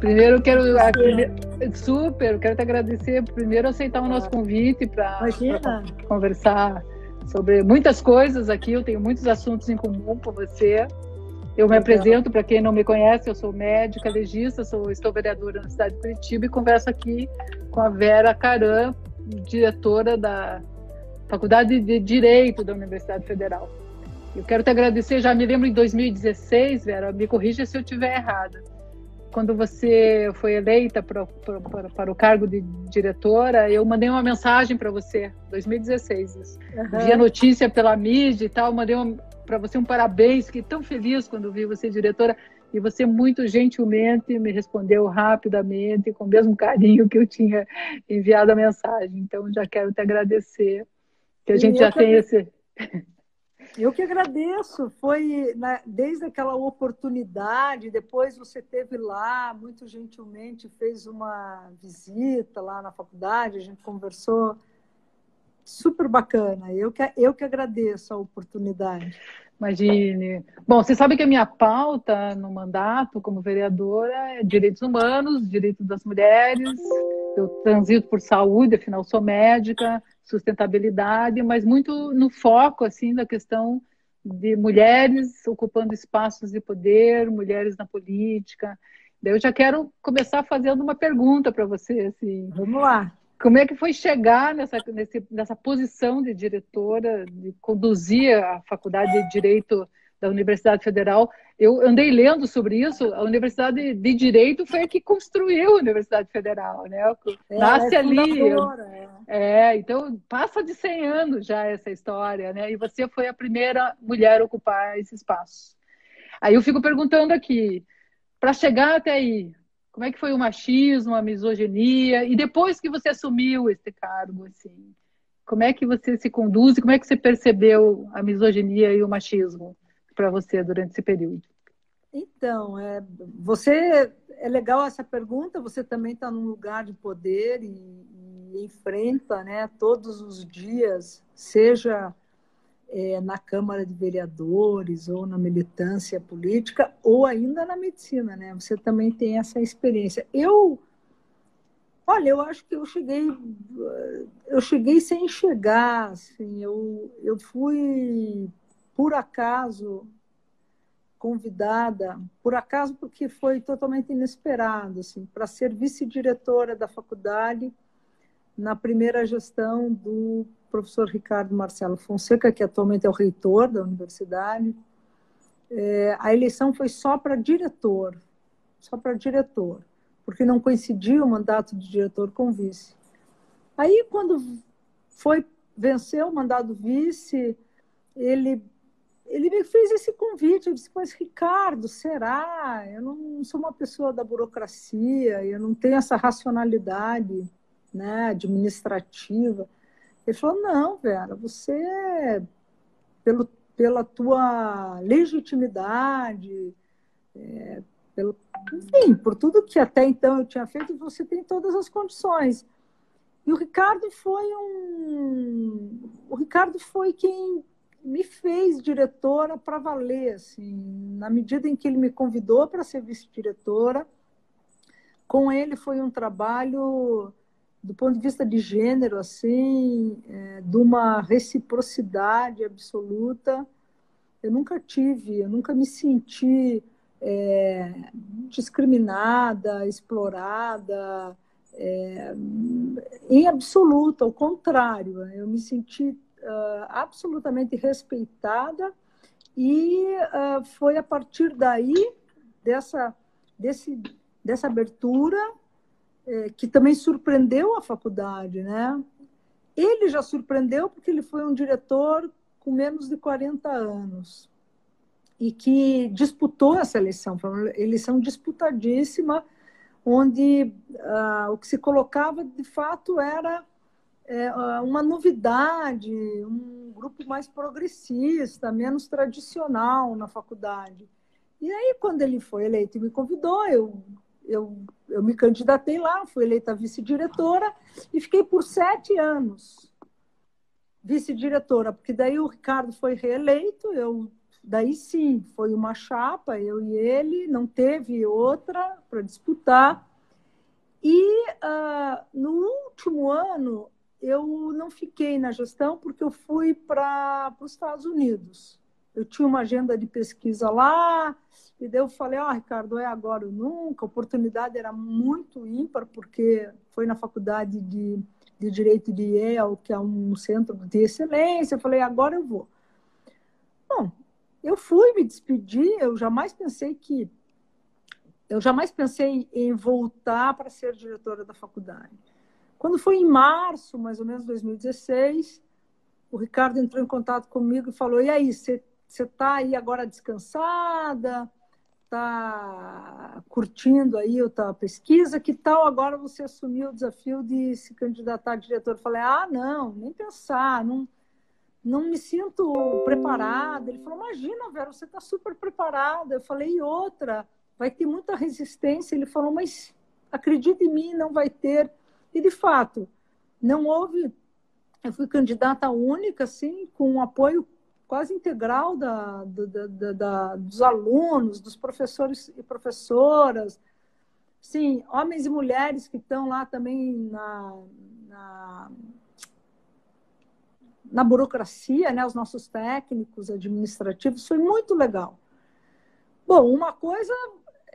Primeiro, eu quero. A, super, quero te agradecer. Primeiro, aceitar o nosso convite para conversar sobre muitas coisas aqui. Eu tenho muitos assuntos em comum com você. Eu me apresento para quem não me conhece, eu sou médica, legista, sou, estou vereadora na cidade de Curitiba e converso aqui com a Vera Caram, diretora da Faculdade de Direito da Universidade Federal. Eu quero te agradecer, já me lembro em 2016, Vera, me corrija se eu estiver errada quando você foi eleita para, para, para, o cargo de diretora, eu mandei uma mensagem para você, 2016. Isso. Uhum. Vi a notícia pela mídia e tal, mandei para você um parabéns, fiquei tão feliz quando vi você diretora. E você muito gentilmente me respondeu rapidamente, com o mesmo carinho que eu tinha enviado a mensagem. Então, já quero te agradecer, que a gente já tem esse... Eu que agradeço. Foi né, desde aquela oportunidade, depois você teve lá, muito gentilmente fez uma visita lá na faculdade, a gente conversou. Super bacana. Eu que, eu que agradeço a oportunidade. Imagine. Bom, você sabe que a minha pauta no mandato como vereadora é direitos humanos, direitos das mulheres. Eu transito por saúde, afinal sou médica, sustentabilidade, mas muito no foco assim da questão de mulheres ocupando espaços de poder, mulheres na política. Eu já quero começar fazendo uma pergunta para você, assim. Vamos lá. Como é que foi chegar nessa, nesse, nessa posição de diretora, de conduzir a faculdade de Direito da Universidade Federal. Eu andei lendo sobre isso. A Universidade de Direito foi a que construiu a Universidade Federal, né? É, Nasce é ali. É. é, então passa de 100 anos já essa história, né? E você foi a primeira mulher a ocupar esse espaço. Aí eu fico perguntando aqui, para chegar até aí, como é que foi o machismo, a misoginia? E depois que você assumiu esse cargo, assim, como é que você se conduz? Como é que você percebeu a misoginia e o machismo? Para você durante esse período? Então, é, você é legal essa pergunta. Você também está num lugar de poder e, e, enfrenta, né, todos os dias, seja é, na Câmara de Vereadores ou na militância política ou ainda na medicina, né? Você também tem essa experiência. Eu, olha, eu acho que eu cheguei, eu cheguei sem chegar, assim. Eu, eu fui por acaso convidada, por acaso porque foi totalmente inesperado, assim, para ser vice-diretora da faculdade na primeira gestão do professor Ricardo Marcelo Fonseca, que atualmente é o reitor da universidade. É, a eleição foi só para diretor, só para diretor, porque não coincidia o mandato de diretor com vice. Aí, quando foi vencer o mandato vice, ele ele me fez esse convite. Eu disse, mas Ricardo, será? Eu não sou uma pessoa da burocracia, eu não tenho essa racionalidade né, administrativa. Ele falou, não, Vera, você, pelo, pela tua legitimidade, é, pelo, enfim, por tudo que até então eu tinha feito, você tem todas as condições. E o Ricardo foi um. O Ricardo foi quem me fez diretora para valer, assim, na medida em que ele me convidou para ser vice-diretora. Com ele foi um trabalho do ponto de vista de gênero, assim, é, de uma reciprocidade absoluta. Eu nunca tive, eu nunca me senti é, discriminada, explorada, é, em absoluto, ao contrário, eu me senti uh, absolutamente respeitada e uh, foi a partir daí dessa desse dessa abertura eh, que também surpreendeu a faculdade, né? Ele já surpreendeu porque ele foi um diretor com menos de 40 anos e que disputou essa eleição, foi uma eleição disputadíssima, onde uh, o que se colocava de fato era é, uma novidade, um grupo mais progressista, menos tradicional na faculdade. E aí, quando ele foi eleito e me convidou, eu, eu, eu me candidatei lá, fui eleita vice-diretora e fiquei por sete anos vice-diretora, porque daí o Ricardo foi reeleito, eu daí sim, foi uma chapa, eu e ele, não teve outra para disputar. E uh, no último ano, eu não fiquei na gestão porque eu fui para os Estados Unidos. Eu tinha uma agenda de pesquisa lá, e daí eu falei, ó, oh, Ricardo, é agora ou nunca. A oportunidade era muito ímpar, porque foi na faculdade de, de Direito de Yale, que é um centro de excelência. Eu falei, agora eu vou. Bom, eu fui me despedir, eu jamais pensei que eu jamais pensei em voltar para ser diretora da faculdade. Quando foi em março, mais ou menos 2016, o Ricardo entrou em contato comigo e falou: "E aí, você está aí agora descansada? Está curtindo aí a tua pesquisa? Que tal agora você assumir o desafio de se candidatar a diretor?" Eu falei: "Ah, não, nem pensar, não não me sinto preparada. Ele falou: Imagina, Vera, você está super preparada. Eu falei: E outra, vai ter muita resistência. Ele falou: Mas acredite em mim, não vai ter. E de fato, não houve. Eu fui candidata única, assim, com um apoio quase integral da, da, da, da, dos alunos, dos professores e professoras. Sim, homens e mulheres que estão lá também na, na na burocracia, né, os nossos técnicos administrativos, foi muito legal. Bom, uma coisa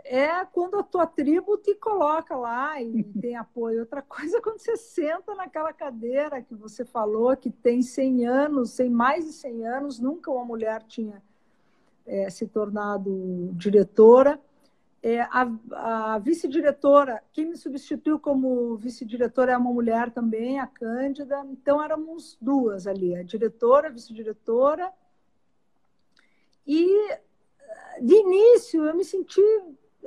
é quando a tua tribo te coloca lá e tem apoio. Outra coisa é quando você senta naquela cadeira que você falou, que tem 100 anos, tem mais de 100 anos, nunca uma mulher tinha é, se tornado diretora. É, a, a vice-diretora, quem me substituiu como vice-diretora é uma mulher também, a Cândida. Então, éramos duas ali, a diretora, a vice-diretora. E, de início, eu me senti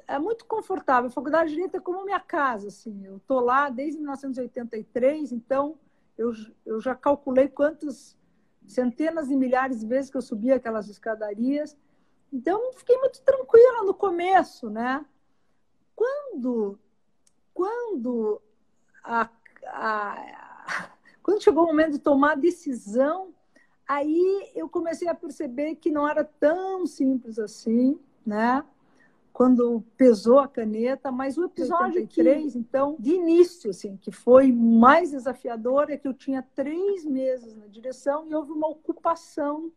é muito confortável. A Faculdade de Direito é como minha casa. Assim. Eu estou lá desde 1983, então eu, eu já calculei quantas centenas de milhares de vezes que eu subia aquelas escadarias. Então, fiquei muito tranquila no começo, né? Quando, quando, a, a, quando chegou o momento de tomar a decisão, aí eu comecei a perceber que não era tão simples assim, né? Quando pesou a caneta, mas o episódio 83, que... então, de início, assim, que foi mais desafiador, é que eu tinha três meses na direção e houve uma ocupação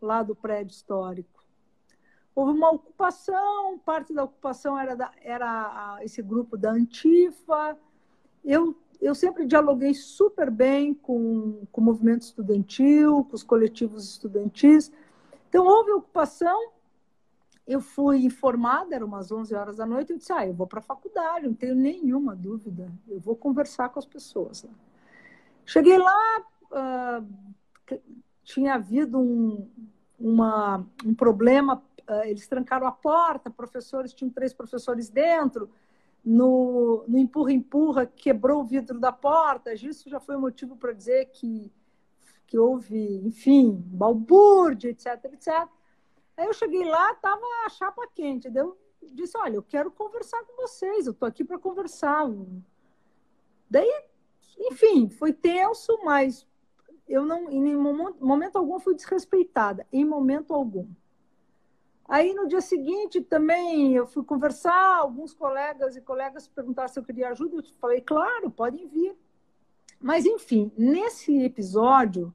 lá do prédio histórico. Houve uma ocupação, parte da ocupação era, da, era esse grupo da Antifa. Eu, eu sempre dialoguei super bem com, com o movimento estudantil, com os coletivos estudantis. Então, houve ocupação, eu fui informada, eram umas 11 horas da noite, eu disse, ah, eu vou para a faculdade, não tenho nenhuma dúvida, eu vou conversar com as pessoas. Cheguei lá, uh, tinha havido um, uma, um problema ah, eles trancaram a porta, professores, tinham três professores dentro, no, empurra-empurra, quebrou o vidro da porta, isso já foi motivo para dizer que, que houve, enfim, balbúrdia, etc, etc. Aí eu cheguei lá, estava a chapa quente, eu disse, olha, eu quero conversar com vocês, eu estou aqui para conversar. Daí, enfim, foi tenso, mas eu não, em momento algum, fui desrespeitada, em momento algum. Aí no dia seguinte também eu fui conversar, alguns colegas e colegas perguntaram se eu queria ajuda, eu falei, claro, podem vir. Mas enfim, nesse episódio,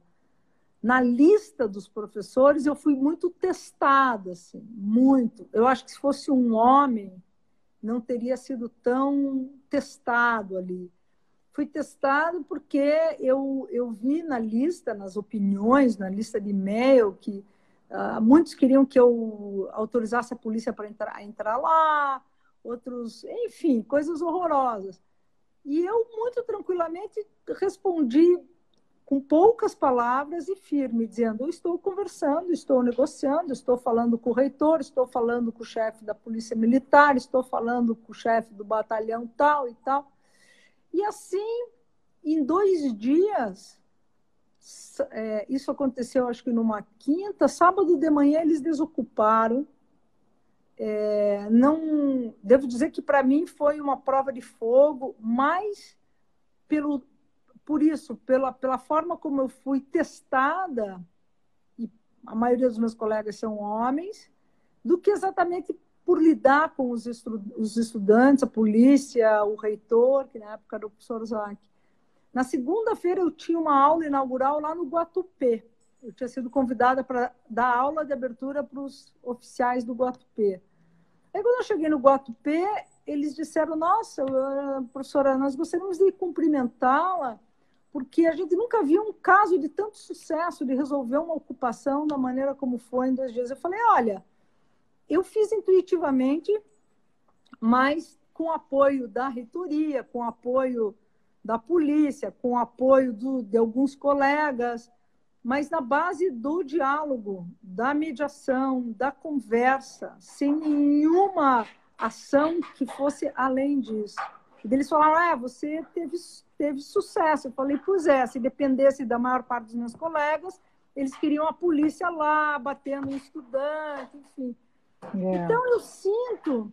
na lista dos professores, eu fui muito testada, assim, muito. Eu acho que se fosse um homem, não teria sido tão testado ali. Fui testado porque eu, eu vi na lista, nas opiniões, na lista de e-mail, que Uh, muitos queriam que eu autorizasse a polícia para entrar, entrar lá, outros, enfim, coisas horrorosas. E eu, muito tranquilamente, respondi com poucas palavras e firme, dizendo: eu estou conversando, estou negociando, estou falando com o reitor, estou falando com o chefe da polícia militar, estou falando com o chefe do batalhão tal e tal. E assim, em dois dias, é, isso aconteceu acho que numa quinta, sábado de manhã eles desocuparam. É, não devo dizer que para mim foi uma prova de fogo, mas pelo por isso, pela, pela forma como eu fui testada e, a maioria dos meus colegas são homens, do que exatamente por lidar com os, estu os estudantes, a polícia, o reitor, que na época era o professor Zac. Na segunda-feira eu tinha uma aula inaugural lá no Guatupê. Eu tinha sido convidada para dar aula de abertura para os oficiais do Guatupê. Aí quando eu cheguei no Guatupê, eles disseram, nossa, professora, nós gostaríamos de cumprimentá-la, porque a gente nunca viu um caso de tanto sucesso de resolver uma ocupação da maneira como foi em dois dias. Eu falei, olha, eu fiz intuitivamente, mas com apoio da reitoria, com apoio da polícia, com apoio do, de alguns colegas, mas na base do diálogo, da mediação, da conversa, sem nenhuma ação que fosse além disso. E eles falaram: ah, você teve, teve sucesso. Eu falei: pois é, se dependesse da maior parte dos meus colegas, eles queriam a polícia lá, batendo em estudante, enfim. Yeah. Então eu sinto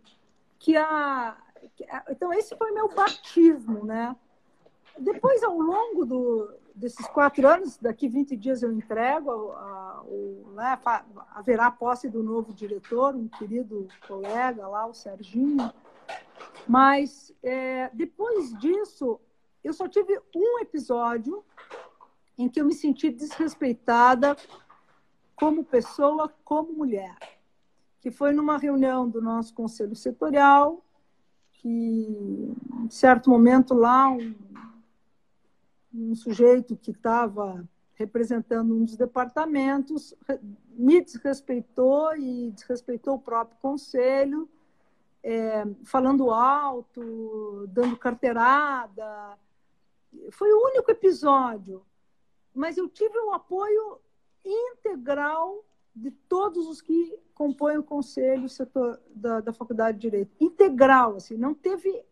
que a. Então, esse foi meu batismo, né? Depois, ao longo do, desses quatro anos, daqui 20 dias eu entrego, a, a, o, né, haverá posse do novo diretor, um querido colega lá, o Serginho. Mas é, depois disso, eu só tive um episódio em que eu me senti desrespeitada como pessoa, como mulher, que foi numa reunião do nosso conselho setorial, que em certo momento lá um um sujeito que estava representando um dos departamentos me desrespeitou e desrespeitou o próprio conselho, é, falando alto, dando carteirada. Foi o único episódio, mas eu tive o apoio integral de todos os que compõem o conselho setor da, da Faculdade de Direito. Integral, assim, não teve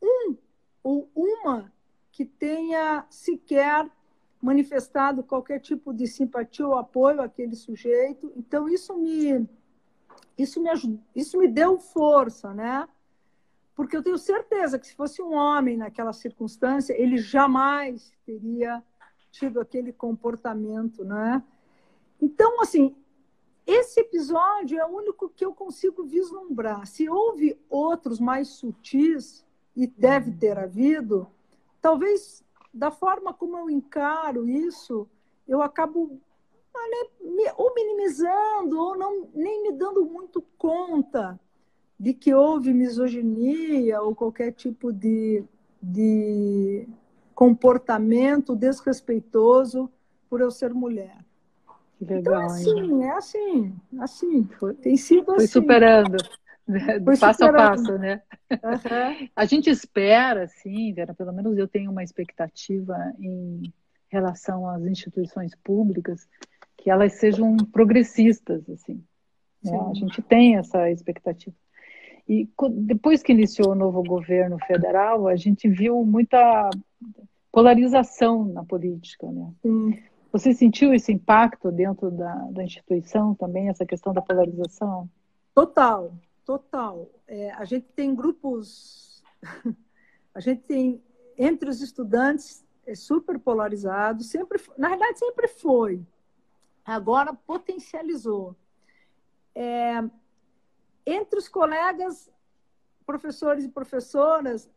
um ou uma que tenha sequer manifestado qualquer tipo de simpatia ou apoio àquele sujeito. Então isso me isso me isso me deu força, né? Porque eu tenho certeza que se fosse um homem naquela circunstância, ele jamais teria tido aquele comportamento, né? Então, assim, esse episódio é o único que eu consigo vislumbrar. Se houve outros mais sutis, e deve ter havido, talvez da forma como eu encaro isso, eu acabo né, ou minimizando ou não nem me dando muito conta de que houve misoginia ou qualquer tipo de, de comportamento desrespeitoso por eu ser mulher. Que legal, então, assim, hein? é assim, assim, foi, tem sido foi assim. superando. Foi passo a passo, né? Uhum. A gente espera, sim, Vera, pelo menos eu tenho uma expectativa em relação às instituições públicas, que elas sejam progressistas, assim. Né? A gente tem essa expectativa. E depois que iniciou o novo governo federal, a gente viu muita polarização na política, né? Sim. Você sentiu esse impacto dentro da, da instituição também, essa questão da polarização? Total, total. É, a gente tem grupos, a gente tem entre os estudantes é super polarizado, sempre, na verdade sempre foi. Agora potencializou. É, entre os colegas, professores e professoras,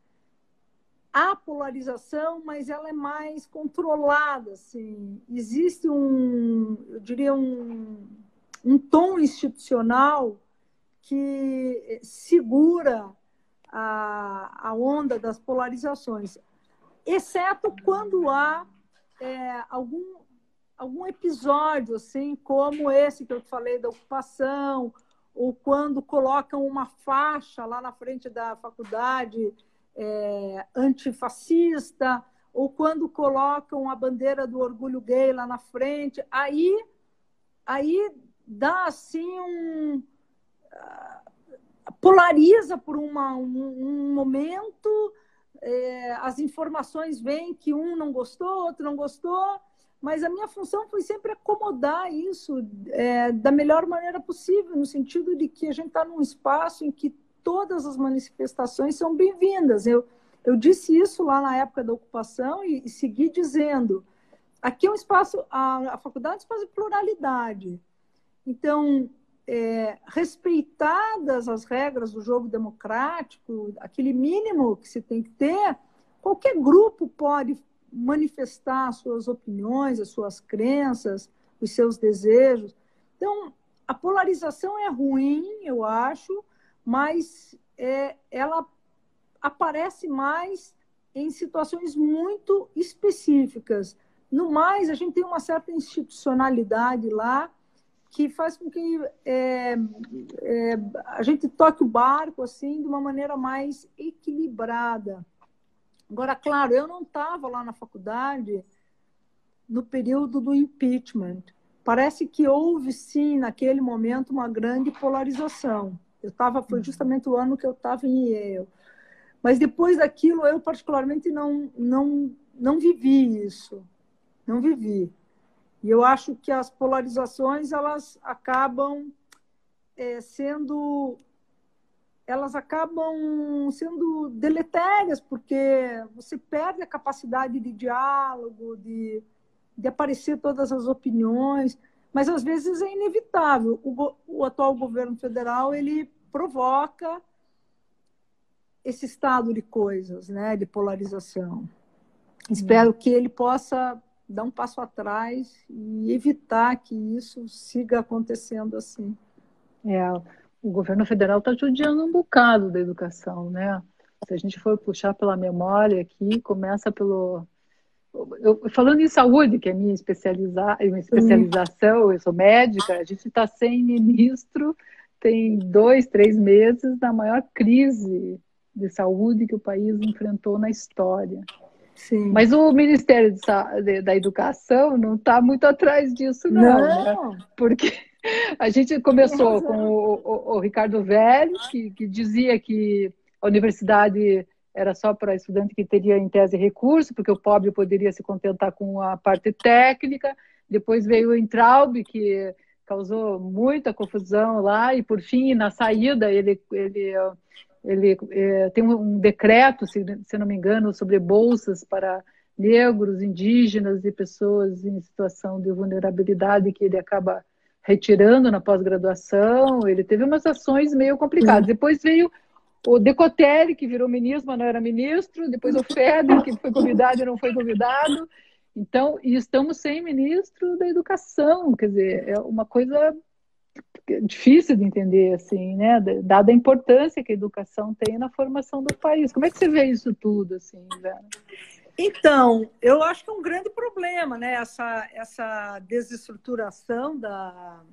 há polarização, mas ela é mais controlada. Assim. Existe um, eu diria, um, um tom institucional que segura a, a onda das polarizações, exceto quando há é, algum, algum episódio, assim, como esse que eu falei da ocupação, ou quando colocam uma faixa lá na frente da faculdade é, antifascista, ou quando colocam a bandeira do orgulho gay lá na frente, aí, aí dá assim um, polariza por uma, um, um momento, é, as informações vêm que um não gostou, outro não gostou, mas a minha função foi sempre acomodar isso é, da melhor maneira possível, no sentido de que a gente está num espaço em que todas as manifestações são bem-vindas. Eu, eu disse isso lá na época da ocupação e, e segui dizendo. aqui é um espaço, a, a faculdade é um espaço de pluralidade. Então, é, respeitadas as regras do jogo democrático, aquele mínimo que se tem que ter, qualquer grupo pode manifestar as suas opiniões, as suas crenças, os seus desejos. Então, a polarização é ruim, eu acho, mas é, ela aparece mais em situações muito específicas. No mais, a gente tem uma certa institucionalidade lá que faz com que é, é, a gente toque o barco assim de uma maneira mais equilibrada. Agora, claro, eu não estava lá na faculdade no período do impeachment. Parece que houve sim naquele momento uma grande polarização. Eu estava foi uhum. justamente o ano que eu estava em Yale. Mas depois daquilo eu particularmente não não não vivi isso. Não vivi. E eu acho que as polarizações elas acabam é, sendo elas acabam sendo deletérias porque você perde a capacidade de diálogo, de, de aparecer todas as opiniões, mas às vezes é inevitável. O, o atual governo federal ele provoca esse estado de coisas, né, de polarização. Espero que ele possa dar um passo atrás e evitar que isso siga acontecendo assim. É, o governo federal está judiando um bocado da educação, né? Se a gente for puxar pela memória aqui, começa pelo. Eu, falando em saúde, que é minha, especializa... minha especialização, eu sou médica, a gente está sem ministro, tem dois, três meses da maior crise de saúde que o país enfrentou na história. Sim. Mas o Ministério da Educação não está muito atrás disso, não. não. Né? Porque a gente começou com o, o, o Ricardo Velho, que, que, dizia que a universidade era só para estudante que teria, em tese, recurso, porque o pobre poderia se contentar com a parte técnica. Depois veio o Entraub, que causou muita confusão lá, e por fim, na saída, ele, ele ele é, tem um decreto, se, se não me engano, sobre bolsas para negros, indígenas e pessoas em situação de vulnerabilidade que ele acaba retirando na pós-graduação. Ele teve umas ações meio complicadas. Sim. Depois veio o Decotelli, que virou ministro, mas não era ministro. Depois o Feder, que foi convidado e não foi convidado. Então, e estamos sem ministro da educação. Quer dizer, é uma coisa difícil de entender, assim, né? Dada a importância que a educação tem na formação do país. Como é que você vê isso tudo, assim, Vera? Então, eu acho que é um grande problema, né? Essa, essa desestruturação da,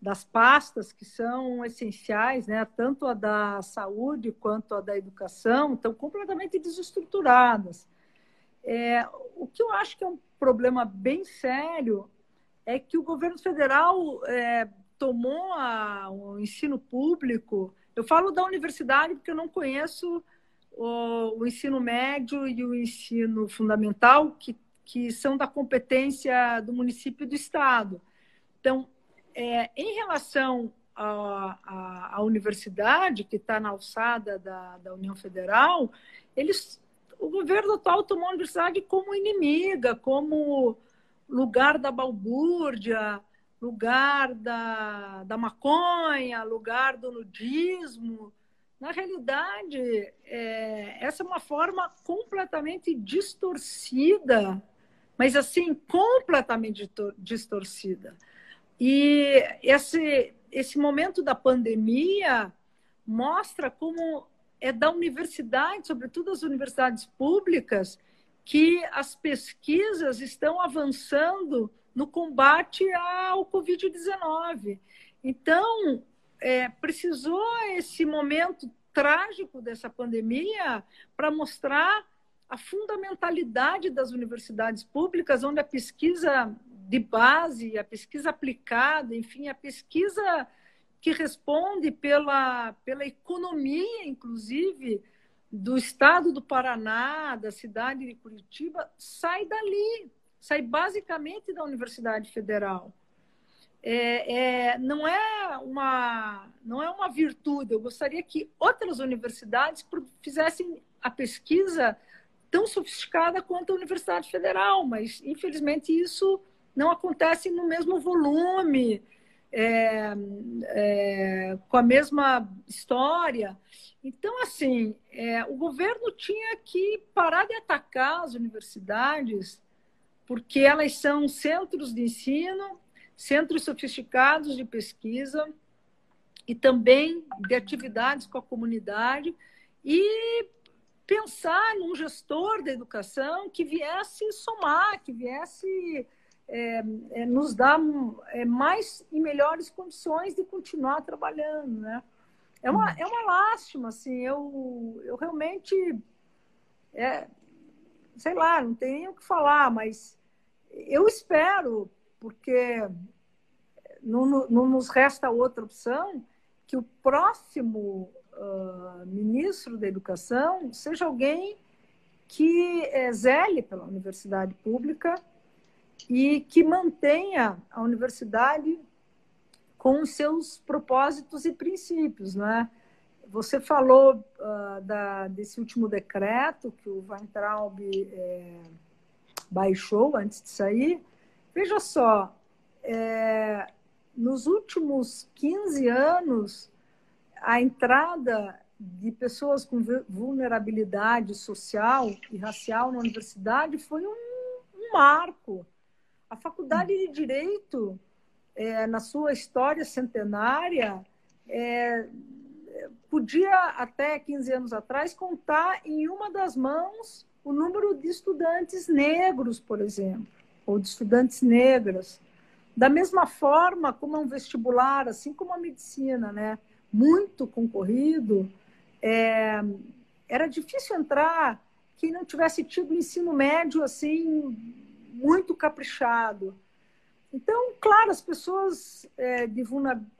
das pastas que são essenciais, né? Tanto a da saúde quanto a da educação estão completamente desestruturadas. É, o que eu acho que é um problema bem sério é que o governo federal é, tomou a, o ensino público. Eu falo da universidade porque eu não conheço o, o ensino médio e o ensino fundamental, que, que são da competência do município e do estado. Então, é, em relação à, universidade, que está na alçada da, da União Federal, eles, o governo atual tomou a universidade como inimiga, como lugar da balbúrdia, lugar da, da maconha, lugar do nudismo. Na realidade, é, essa é uma forma completamente distorcida, mas assim, completamente distorcida. E esse, esse momento da pandemia mostra como é da universidade, sobretudo as universidades públicas, que as pesquisas estão avançando no combate ao Covid-19. Então, é, precisou esse momento trágico dessa pandemia para mostrar a fundamentalidade das universidades públicas, onde a pesquisa de base, a pesquisa aplicada, enfim, a pesquisa que responde pela, pela economia, inclusive, do estado do Paraná, da cidade de Curitiba, sai dali sai basicamente da Universidade Federal. É, é, não, é uma, não é uma virtude. Eu gostaria que outras universidades fizessem a pesquisa tão sofisticada quanto a Universidade Federal, mas infelizmente isso não acontece no mesmo volume, é, é, com a mesma história. Então, assim, é, o governo tinha que parar de atacar as universidades, porque elas são centros de ensino, centros sofisticados de pesquisa e também de atividades com a comunidade e pensar num gestor da educação que viesse somar, que viesse é, é, nos dar é, mais e melhores condições de continuar trabalhando, né? É uma, é uma lástima, assim, eu, eu realmente, é, sei lá, não tenho nem o que falar, mas eu espero, porque não, não nos resta outra opção, que o próximo uh, ministro da Educação seja alguém que é, zele pela universidade pública e que mantenha a universidade com os seus propósitos e princípios, né? Você falou uh, da, desse último decreto que o Weintraub é, baixou antes de sair. Veja só, é, nos últimos 15 anos, a entrada de pessoas com vulnerabilidade social e racial na universidade foi um, um marco. A faculdade de Direito é, na sua história centenária, é, podia, até 15 anos atrás, contar em uma das mãos o número de estudantes negros, por exemplo, ou de estudantes negras. Da mesma forma como é um vestibular, assim como a medicina, né? muito concorrido, é, era difícil entrar quem não tivesse tido ensino médio assim muito caprichado. Então, claro, as pessoas é, de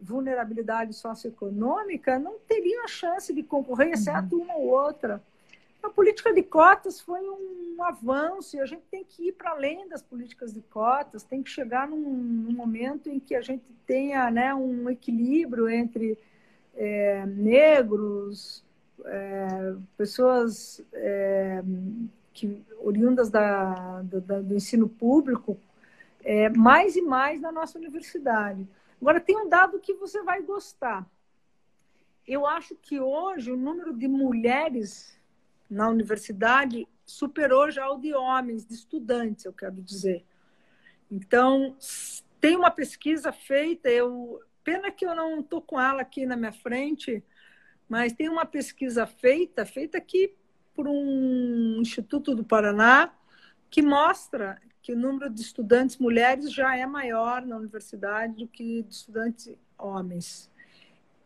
vulnerabilidade socioeconômica não teriam a chance de concorrer, exceto uhum. uma ou outra. A política de cotas foi um avanço e a gente tem que ir para além das políticas de cotas, tem que chegar num, num momento em que a gente tenha né, um equilíbrio entre é, negros, é, pessoas é, que, oriundas da, da, do ensino público, é, mais e mais na nossa universidade. Agora, tem um dado que você vai gostar. Eu acho que hoje o número de mulheres na universidade superou já o de homens, de estudantes, eu quero dizer. Então, tem uma pesquisa feita, eu pena que eu não estou com ela aqui na minha frente, mas tem uma pesquisa feita, feita aqui por um Instituto do Paraná, que mostra que o número de estudantes mulheres já é maior na universidade do que de estudantes homens.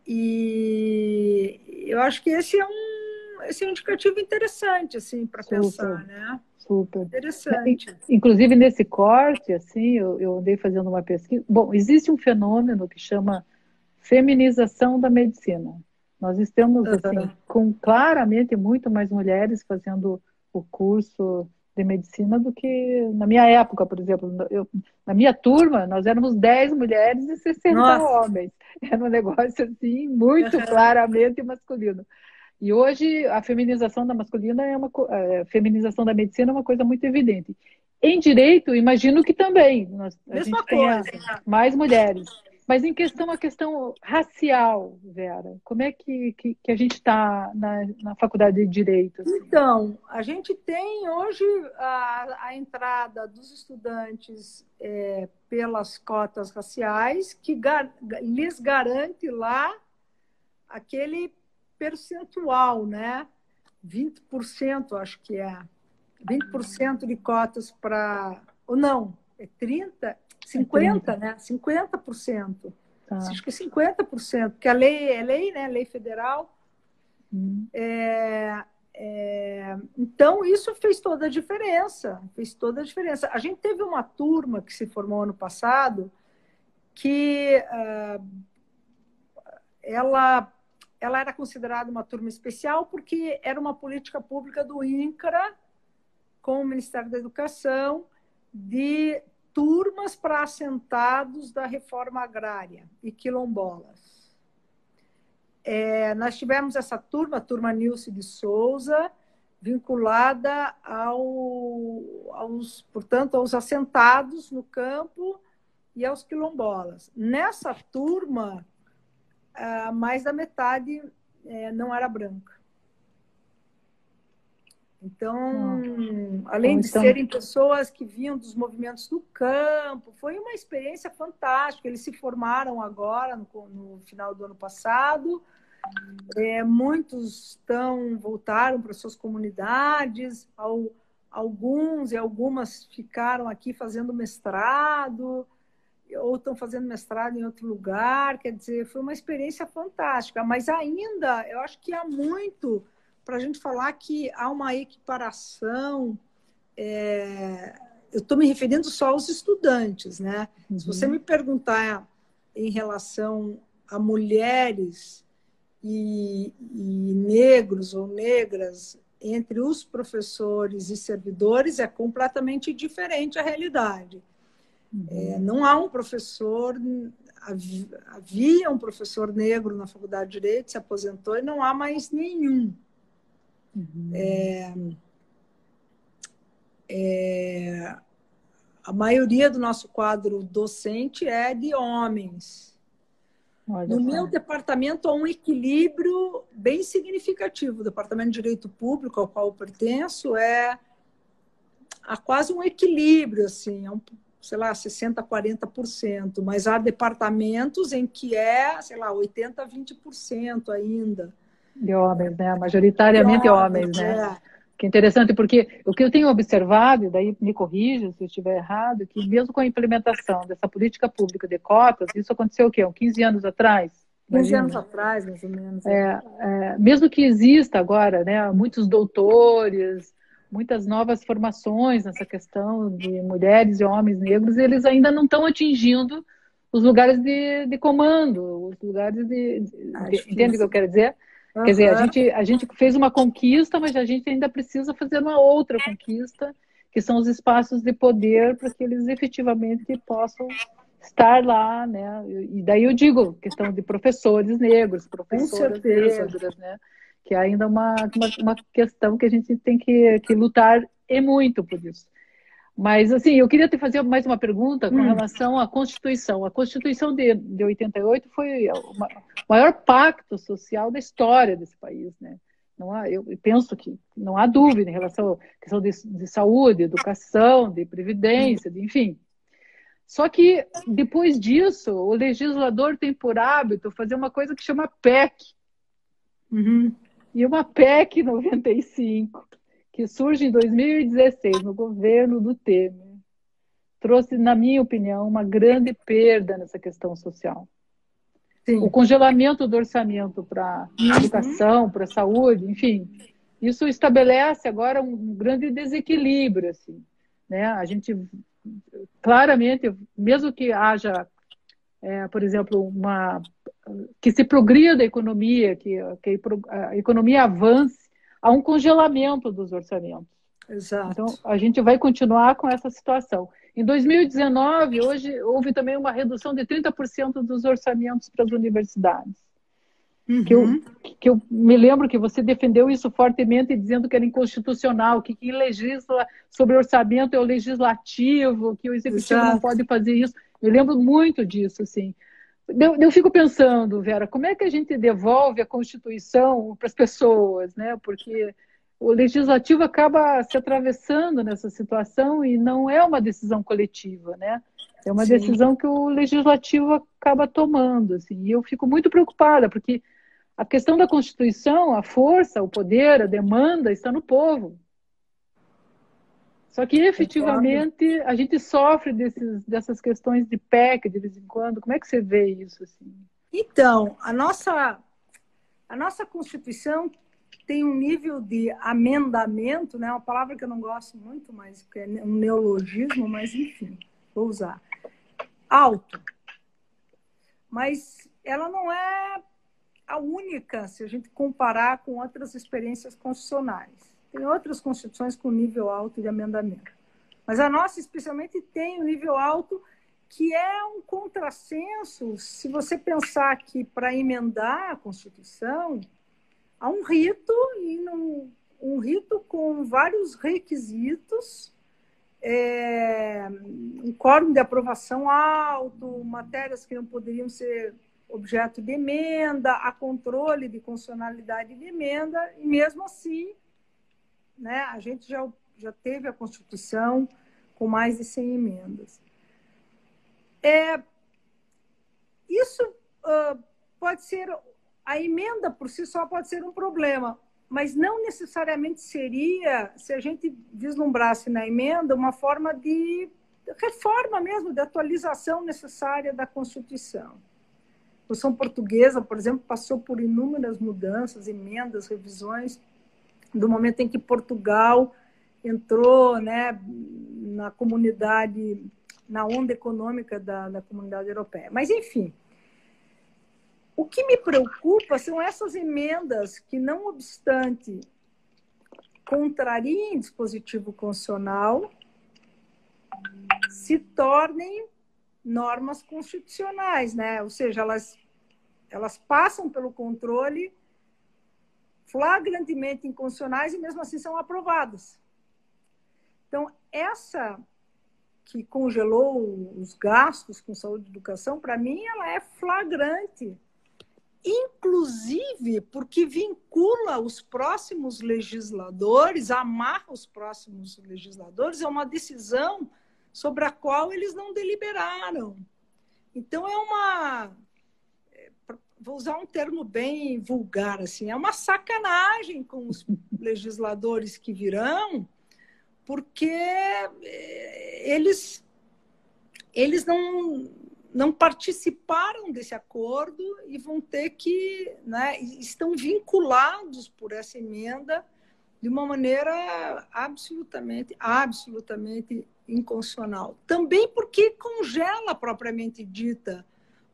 E eu acho que esse é um, esse é um indicativo interessante assim para pensar, né? Super. Interessante. Inclusive, nesse corte, assim, eu, eu andei fazendo uma pesquisa. Bom, existe um fenômeno que chama feminização da medicina. Nós estamos, assim, com claramente muito mais mulheres fazendo o curso de medicina do que na minha época, por exemplo. Eu, na minha turma, nós éramos 10 mulheres e 60 Nossa. homens. Era um negócio assim, muito claramente masculino. E hoje a feminização da masculina é uma a é, feminização da medicina é uma coisa muito evidente. Em direito, imagino que também nós, Mesma coisa. mais mulheres. Mas em questão a questão racial, Vera, como é que, que, que a gente está na, na faculdade de Direito? Assim? Então, a gente tem hoje a, a entrada dos estudantes é, pelas cotas raciais, que gar, lhes garante lá aquele percentual, né? 20%, acho que é. 20% de cotas para. Ou não, é 30%, 50%, é né? 50%. Tá. Acho que 50%, porque a lei é lei, né? Lei federal. Hum. É, é, então, isso fez toda a diferença. Fez toda a diferença. A gente teve uma turma que se formou ano passado que uh, ela, ela era considerada uma turma especial porque era uma política pública do INCRA com o Ministério da Educação de turmas para assentados da reforma agrária e quilombolas. É, nós tivemos essa turma, a turma Nilce de Souza, vinculada ao, aos, portanto, aos assentados no campo e aos quilombolas. Nessa turma, mais da metade é, não era branca. Então, além de então... serem pessoas que vinham dos movimentos do campo, foi uma experiência fantástica. Eles se formaram agora, no, no final do ano passado. É, muitos estão voltaram para suas comunidades, ao, alguns e algumas ficaram aqui fazendo mestrado ou estão fazendo mestrado em outro lugar. Quer dizer, foi uma experiência fantástica. Mas ainda, eu acho que há muito para a gente falar que há uma equiparação. É... eu estou me referindo só aos estudantes, né? Uhum. Se você me perguntar em relação a mulheres e, e negros ou negras entre os professores e servidores, é completamente diferente a realidade. Uhum. É, não há um professor, havia um professor negro na Faculdade de Direito, se aposentou e não há mais nenhum. Uhum. É, é, a maioria do nosso quadro docente é de homens. Olha no meu departamento há um equilíbrio bem significativo. O Departamento de Direito Público, ao qual eu pertenço, é há quase um equilíbrio, assim, é um, sei lá, 60%, 40%, mas há departamentos em que é, sei lá, 80%, 20% ainda. De homens, né? Majoritariamente homens, homens né? É. Que interessante, porque o que eu tenho observado, e daí me corrija se eu estiver errado, que mesmo com a implementação dessa política pública de cotas, isso aconteceu o quê? Uns 15 anos atrás? 15 anos atrás, mais ou menos. É, é, mesmo que exista agora né, muitos doutores, muitas novas formações nessa questão de mulheres e homens negros, eles ainda não estão atingindo os lugares de, de comando, os lugares de. de entende o que eu quero dizer? Uhum. Quer dizer, a gente, a gente fez uma conquista, mas a gente ainda precisa fazer uma outra conquista, que são os espaços de poder para que eles efetivamente possam estar lá, né? E daí eu digo, questão de professores negros, professoras negras, né? Que é ainda uma, uma, uma, questão que a gente tem que, que lutar e muito por isso. Mas, assim, eu queria te fazer mais uma pergunta com hum. relação à Constituição. A Constituição de, de 88 foi o maior pacto social da história desse país, né? Não há, eu penso que não há dúvida em relação à questão de, de saúde, educação, de previdência, de, enfim. Só que, depois disso, o legislador tem por hábito fazer uma coisa que chama PEC. Uhum. E uma PEC 95 que surge em 2016, no governo do Temer, trouxe, na minha opinião, uma grande perda nessa questão social. Sim. O congelamento do orçamento para uhum. educação, para saúde, enfim, isso estabelece agora um grande desequilíbrio, assim, né? A gente claramente, mesmo que haja, é, por exemplo, uma que se progrida a economia, que, que a economia avance a um congelamento dos orçamentos. Exato. Então, a gente vai continuar com essa situação. Em 2019, hoje, houve também uma redução de 30% dos orçamentos para as universidades. Uhum. Que, eu, que eu me lembro que você defendeu isso fortemente, dizendo que era inconstitucional, que quem legisla sobre orçamento é o legislativo, que o executivo Exato. não pode fazer isso. Eu lembro muito disso, assim. Eu, eu, fico pensando, Vera, como é que a gente devolve a Constituição para as pessoas, né? Porque o legislativo acaba se atravessando nessa situação e não é uma decisão coletiva, né? É uma Sim. decisão que o legislativo acaba tomando, assim. E eu fico muito preocupada, porque a questão da Constituição, a força, o poder, a demanda está no povo. Só que efetivamente a gente sofre desses, dessas questões de PEC de vez em quando. Como é que você vê isso? Assim? Então, a nossa, a nossa Constituição tem um nível de amendamento, né? uma palavra que eu não gosto muito, mas que é um neologismo, mas enfim, vou usar. Alto. Mas ela não é a única, se a gente comparar com outras experiências constitucionais. Tem outras constituições com nível alto de amendamento. Mas a nossa, especialmente, tem um nível alto que é um contrassenso se você pensar que para emendar a Constituição há um rito e não, um rito com vários requisitos, é, um quórum de aprovação alto, matérias que não poderiam ser objeto de emenda, a controle de constitucionalidade de emenda, e mesmo assim, né, a gente já, já teve a Constituição com mais de 100 emendas. É, isso uh, pode ser, a emenda por si só pode ser um problema, mas não necessariamente seria, se a gente vislumbrasse na emenda, uma forma de reforma mesmo, de atualização necessária da Constituição. A Constituição portuguesa, por exemplo, passou por inúmeras mudanças, emendas, revisões, do momento em que Portugal entrou né, na comunidade, na onda econômica da, da comunidade europeia. Mas, enfim, o que me preocupa são essas emendas que, não obstante contrariem dispositivo constitucional, se tornem normas constitucionais, né? Ou seja, elas, elas passam pelo controle flagrantemente inconstitucionais e mesmo assim são aprovadas. Então, essa que congelou os gastos com saúde e educação, para mim, ela é flagrante inclusive porque vincula os próximos legisladores, amarra os próximos legisladores a uma decisão sobre a qual eles não deliberaram. Então é uma é, vou usar um termo bem vulgar assim, é uma sacanagem com os legisladores que virão, porque é, eles eles não não participaram desse acordo e vão ter que, né, estão vinculados por essa emenda de uma maneira absolutamente, absolutamente inconstitucional. Também porque congela propriamente dita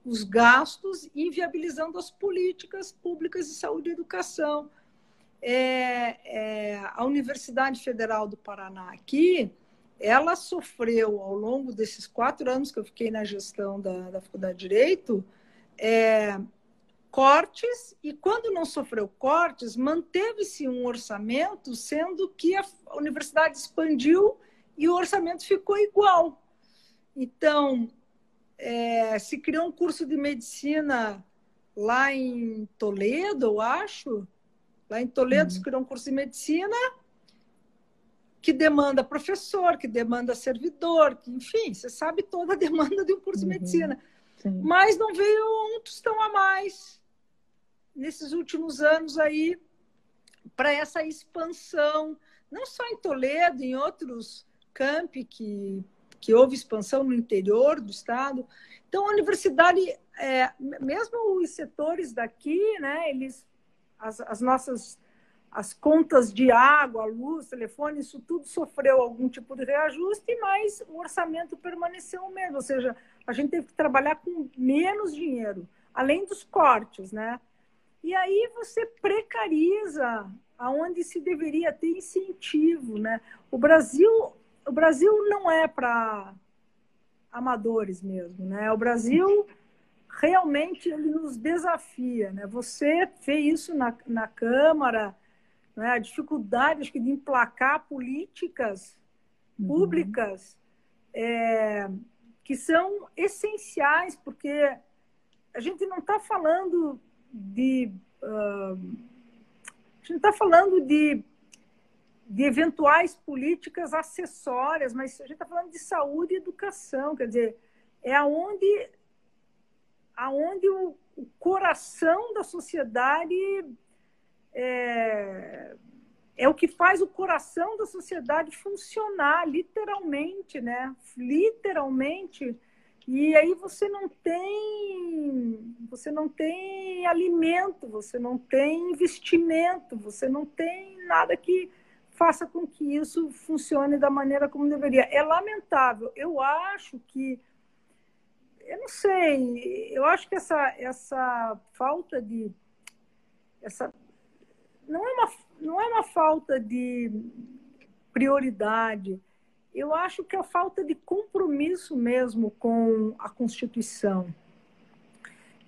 os gastos, inviabilizando as políticas públicas de saúde e educação. É, é, a Universidade Federal do Paraná aqui ela sofreu ao longo desses quatro anos que eu fiquei na gestão da, da Faculdade de Direito é, cortes e quando não sofreu cortes manteve-se um orçamento sendo que a universidade expandiu e o orçamento ficou igual então é, se criou um curso de medicina lá em Toledo eu acho lá em Toledo uhum. se criou um curso de medicina que demanda professor, que demanda servidor, que, enfim, você sabe toda a demanda de um curso uhum, de medicina. Sim. Mas não veio um tostão a mais nesses últimos anos aí para essa expansão, não só em Toledo, em outros campi que, que houve expansão no interior do estado. Então, a universidade, é, mesmo os setores daqui, né, eles, as, as nossas as contas de água, luz, telefone, isso tudo sofreu algum tipo de reajuste, mas o orçamento permaneceu o mesmo, ou seja, a gente teve que trabalhar com menos dinheiro, além dos cortes, né? E aí você precariza aonde se deveria ter incentivo, né? O Brasil, o Brasil não é para amadores mesmo, né? O Brasil realmente ele nos desafia, né? Você fez isso na, na Câmara, né? a dificuldade acho que, de emplacar políticas uhum. públicas uhum. é, que são essenciais, porque a gente não está falando de. Uh, a gente não está falando de, de eventuais políticas acessórias, mas a gente está falando de saúde e educação, quer dizer, é aonde, aonde o, o coração da sociedade é, é o que faz o coração da sociedade funcionar, literalmente, né? Literalmente. E aí você não tem, você não tem alimento, você não tem investimento, você não tem nada que faça com que isso funcione da maneira como deveria. É lamentável. Eu acho que eu não sei, eu acho que essa essa falta de essa não é uma, não é uma falta de prioridade. Eu acho que é a falta de compromisso mesmo com a Constituição.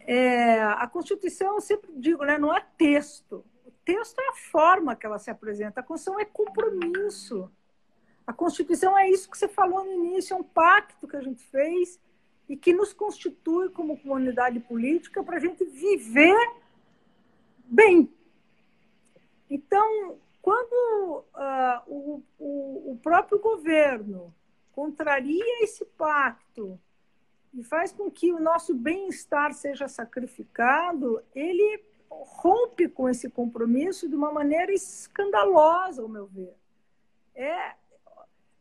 É, a Constituição, eu sempre digo, né, não é texto. Texto é a forma que ela se apresenta, a Constituição é compromisso. A Constituição é isso que você falou no início, é um pacto que a gente fez e que nos constitui como comunidade política para a gente viver bem. Então, quando uh, o, o, o próprio governo contraria esse pacto e faz com que o nosso bem-estar seja sacrificado, ele rompe com esse compromisso de uma maneira escandalosa, ao meu ver. É,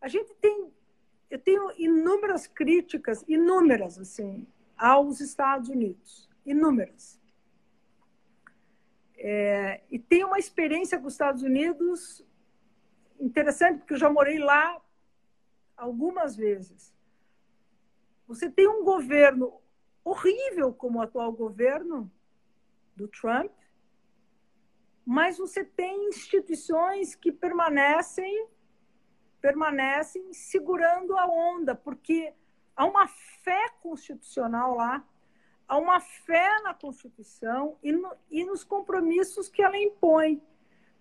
a gente tem, eu tenho inúmeras críticas, inúmeras assim, aos Estados Unidos, inúmeras. É, e tenho uma experiência com os Estados Unidos interessante, porque eu já morei lá algumas vezes. Você tem um governo horrível como o atual governo do Trump, mas você tem instituições que permanecem permanecem segurando a onda, porque há uma fé constitucional lá, há uma fé na Constituição e, no, e nos compromissos que ela impõe.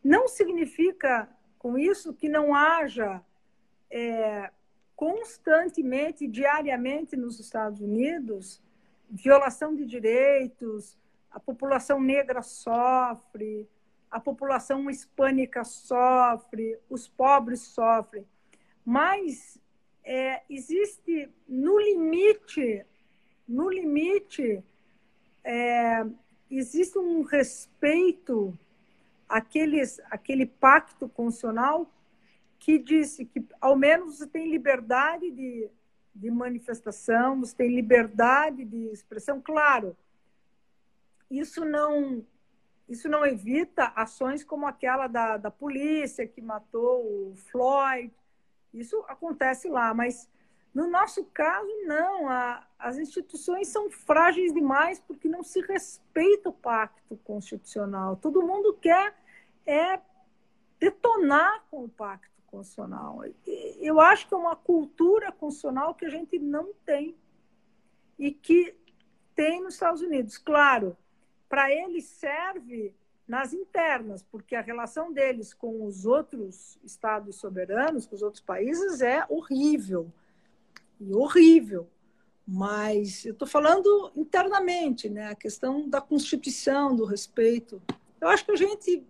Não significa com isso que não haja é, constantemente, diariamente nos Estados Unidos, violação de direitos, a população negra sofre, a população hispânica sofre, os pobres sofrem. Mas é, existe no limite, no limite, é, existe um respeito àqueles, àquele pacto constitucional que disse que ao menos você tem liberdade de, de manifestação, você tem liberdade de expressão, claro. Isso não isso não evita ações como aquela da, da polícia que matou o Floyd. Isso acontece lá, mas no nosso caso, não. A, as instituições são frágeis demais porque não se respeita o pacto constitucional. Todo mundo quer é detonar com o pacto constitucional. Eu acho que é uma cultura constitucional que a gente não tem e que tem nos Estados Unidos. Claro, para eles serve nas internas, porque a relação deles com os outros estados soberanos, com os outros países, é horrível. E horrível. Mas eu estou falando internamente, né? a questão da Constituição, do respeito. Eu acho que a gente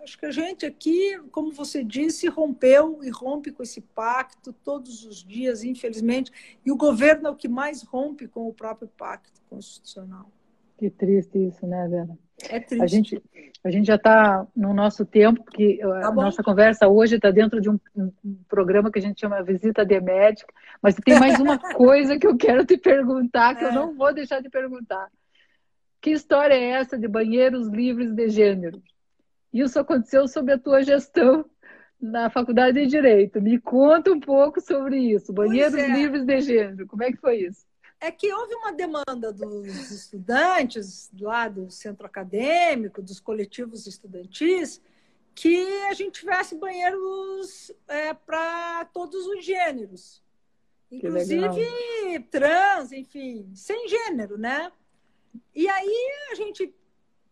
Acho que a gente aqui, como você disse, rompeu e rompe com esse pacto todos os dias, infelizmente, e o governo é o que mais rompe com o próprio pacto constitucional. Que triste isso, né, Vera? É triste. A gente, a gente já está no nosso tempo, porque tá a nossa conversa hoje está dentro de um, um, programa que a gente chama Visita de Médica, mas tem mais uma coisa que eu quero te perguntar, que é. eu não vou deixar de perguntar. Que história é essa de banheiros livres de gênero? Isso aconteceu sob a tua gestão na Faculdade de Direito. Me conta um pouco sobre isso. Banheiros é. livres de gênero. Como é que foi isso? É que houve uma demanda dos estudantes lá do centro acadêmico, dos coletivos estudantis, que a gente tivesse banheiros é, para todos os gêneros. Inclusive trans, enfim, sem gênero, né? E aí a gente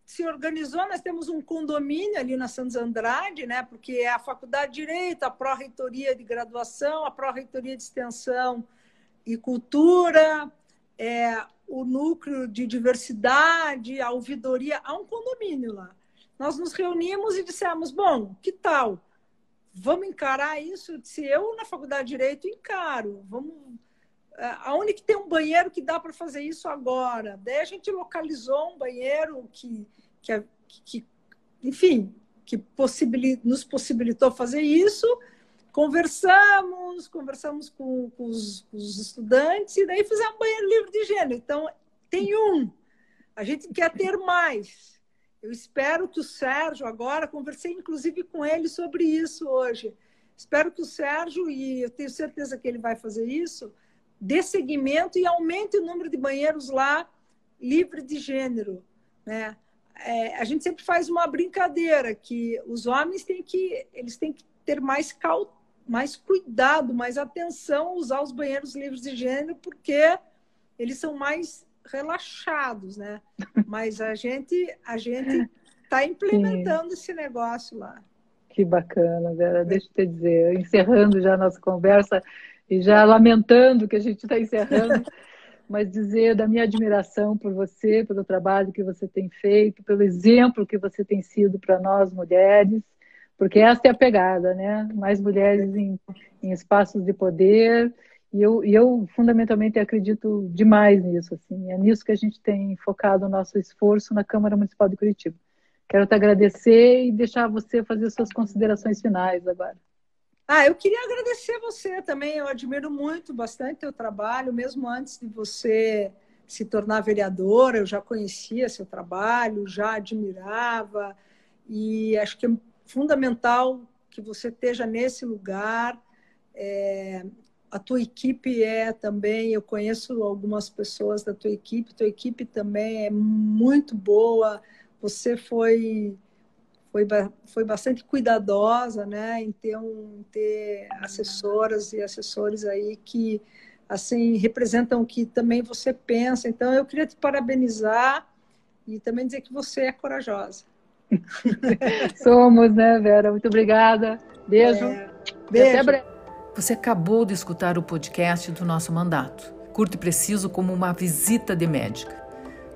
se organizou, nós temos um condomínio ali na Santos Andrade, né? Porque é a Faculdade de Direito, a Pró-Reitoria de Graduação, a Pró-Reitoria de Extensão e Cultura, é, o núcleo de diversidade, a ouvidoria, há um condomínio lá. Nós nos reunimos e dissemos, bom, que tal? Vamos encarar isso? Se eu na Faculdade de Direito encaro, vamos é, aonde que tem um banheiro que dá para fazer isso agora? Daí a gente localizou um banheiro que, que, que enfim, que possibilit, nos possibilitou fazer isso. Conversamos, conversamos com, com, os, com os estudantes e daí fizemos um banheiro livre de gênero. Então, tem um. A gente quer ter mais. Eu espero que o Sérgio agora, conversei inclusive com ele sobre isso hoje. Espero que o Sérgio, e eu tenho certeza que ele vai fazer isso, dê seguimento e aumente o número de banheiros lá livre de gênero, né? É, a gente sempre faz uma brincadeira que os homens têm que eles têm que ter mais cal, mais cuidado, mais atenção usar os banheiros livres de gênero porque eles são mais relaxados, né? Mas a gente a gente está implementando Sim. esse negócio lá. Que bacana, Vera. Deixa eu te dizer, encerrando já a nossa conversa e já lamentando que a gente está encerrando, mas dizer da minha admiração por você, pelo trabalho que você tem feito, pelo exemplo que você tem sido para nós mulheres, porque essa é a pegada, né? Mais mulheres em, em espaços de poder e eu, e eu fundamentalmente acredito demais nisso, assim, é nisso que a gente tem focado o nosso esforço na Câmara Municipal de Curitiba. Quero te agradecer e deixar você fazer suas considerações finais agora. Ah, eu queria agradecer você também. Eu admiro muito, bastante teu trabalho, mesmo antes de você se tornar vereadora, eu já conhecia seu trabalho, já admirava e acho que é fundamental que você esteja nesse lugar. É, a tua equipe é também, eu conheço algumas pessoas da tua equipe, tua equipe também é muito boa. Você foi foi, foi bastante cuidadosa, né, em ter um ter assessoras e assessores aí que assim representam o que também você pensa. Então eu queria te parabenizar e também dizer que você é corajosa. Somos, né, Vera? Muito obrigada. Beijo. É, beijo. Até breve. Você acabou de escutar o podcast do nosso mandato, curto e preciso como uma visita de médica.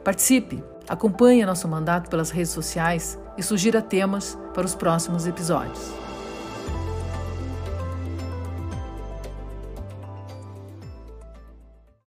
Participe, acompanhe nosso mandato pelas redes sociais e sugira temas para os próximos episódios.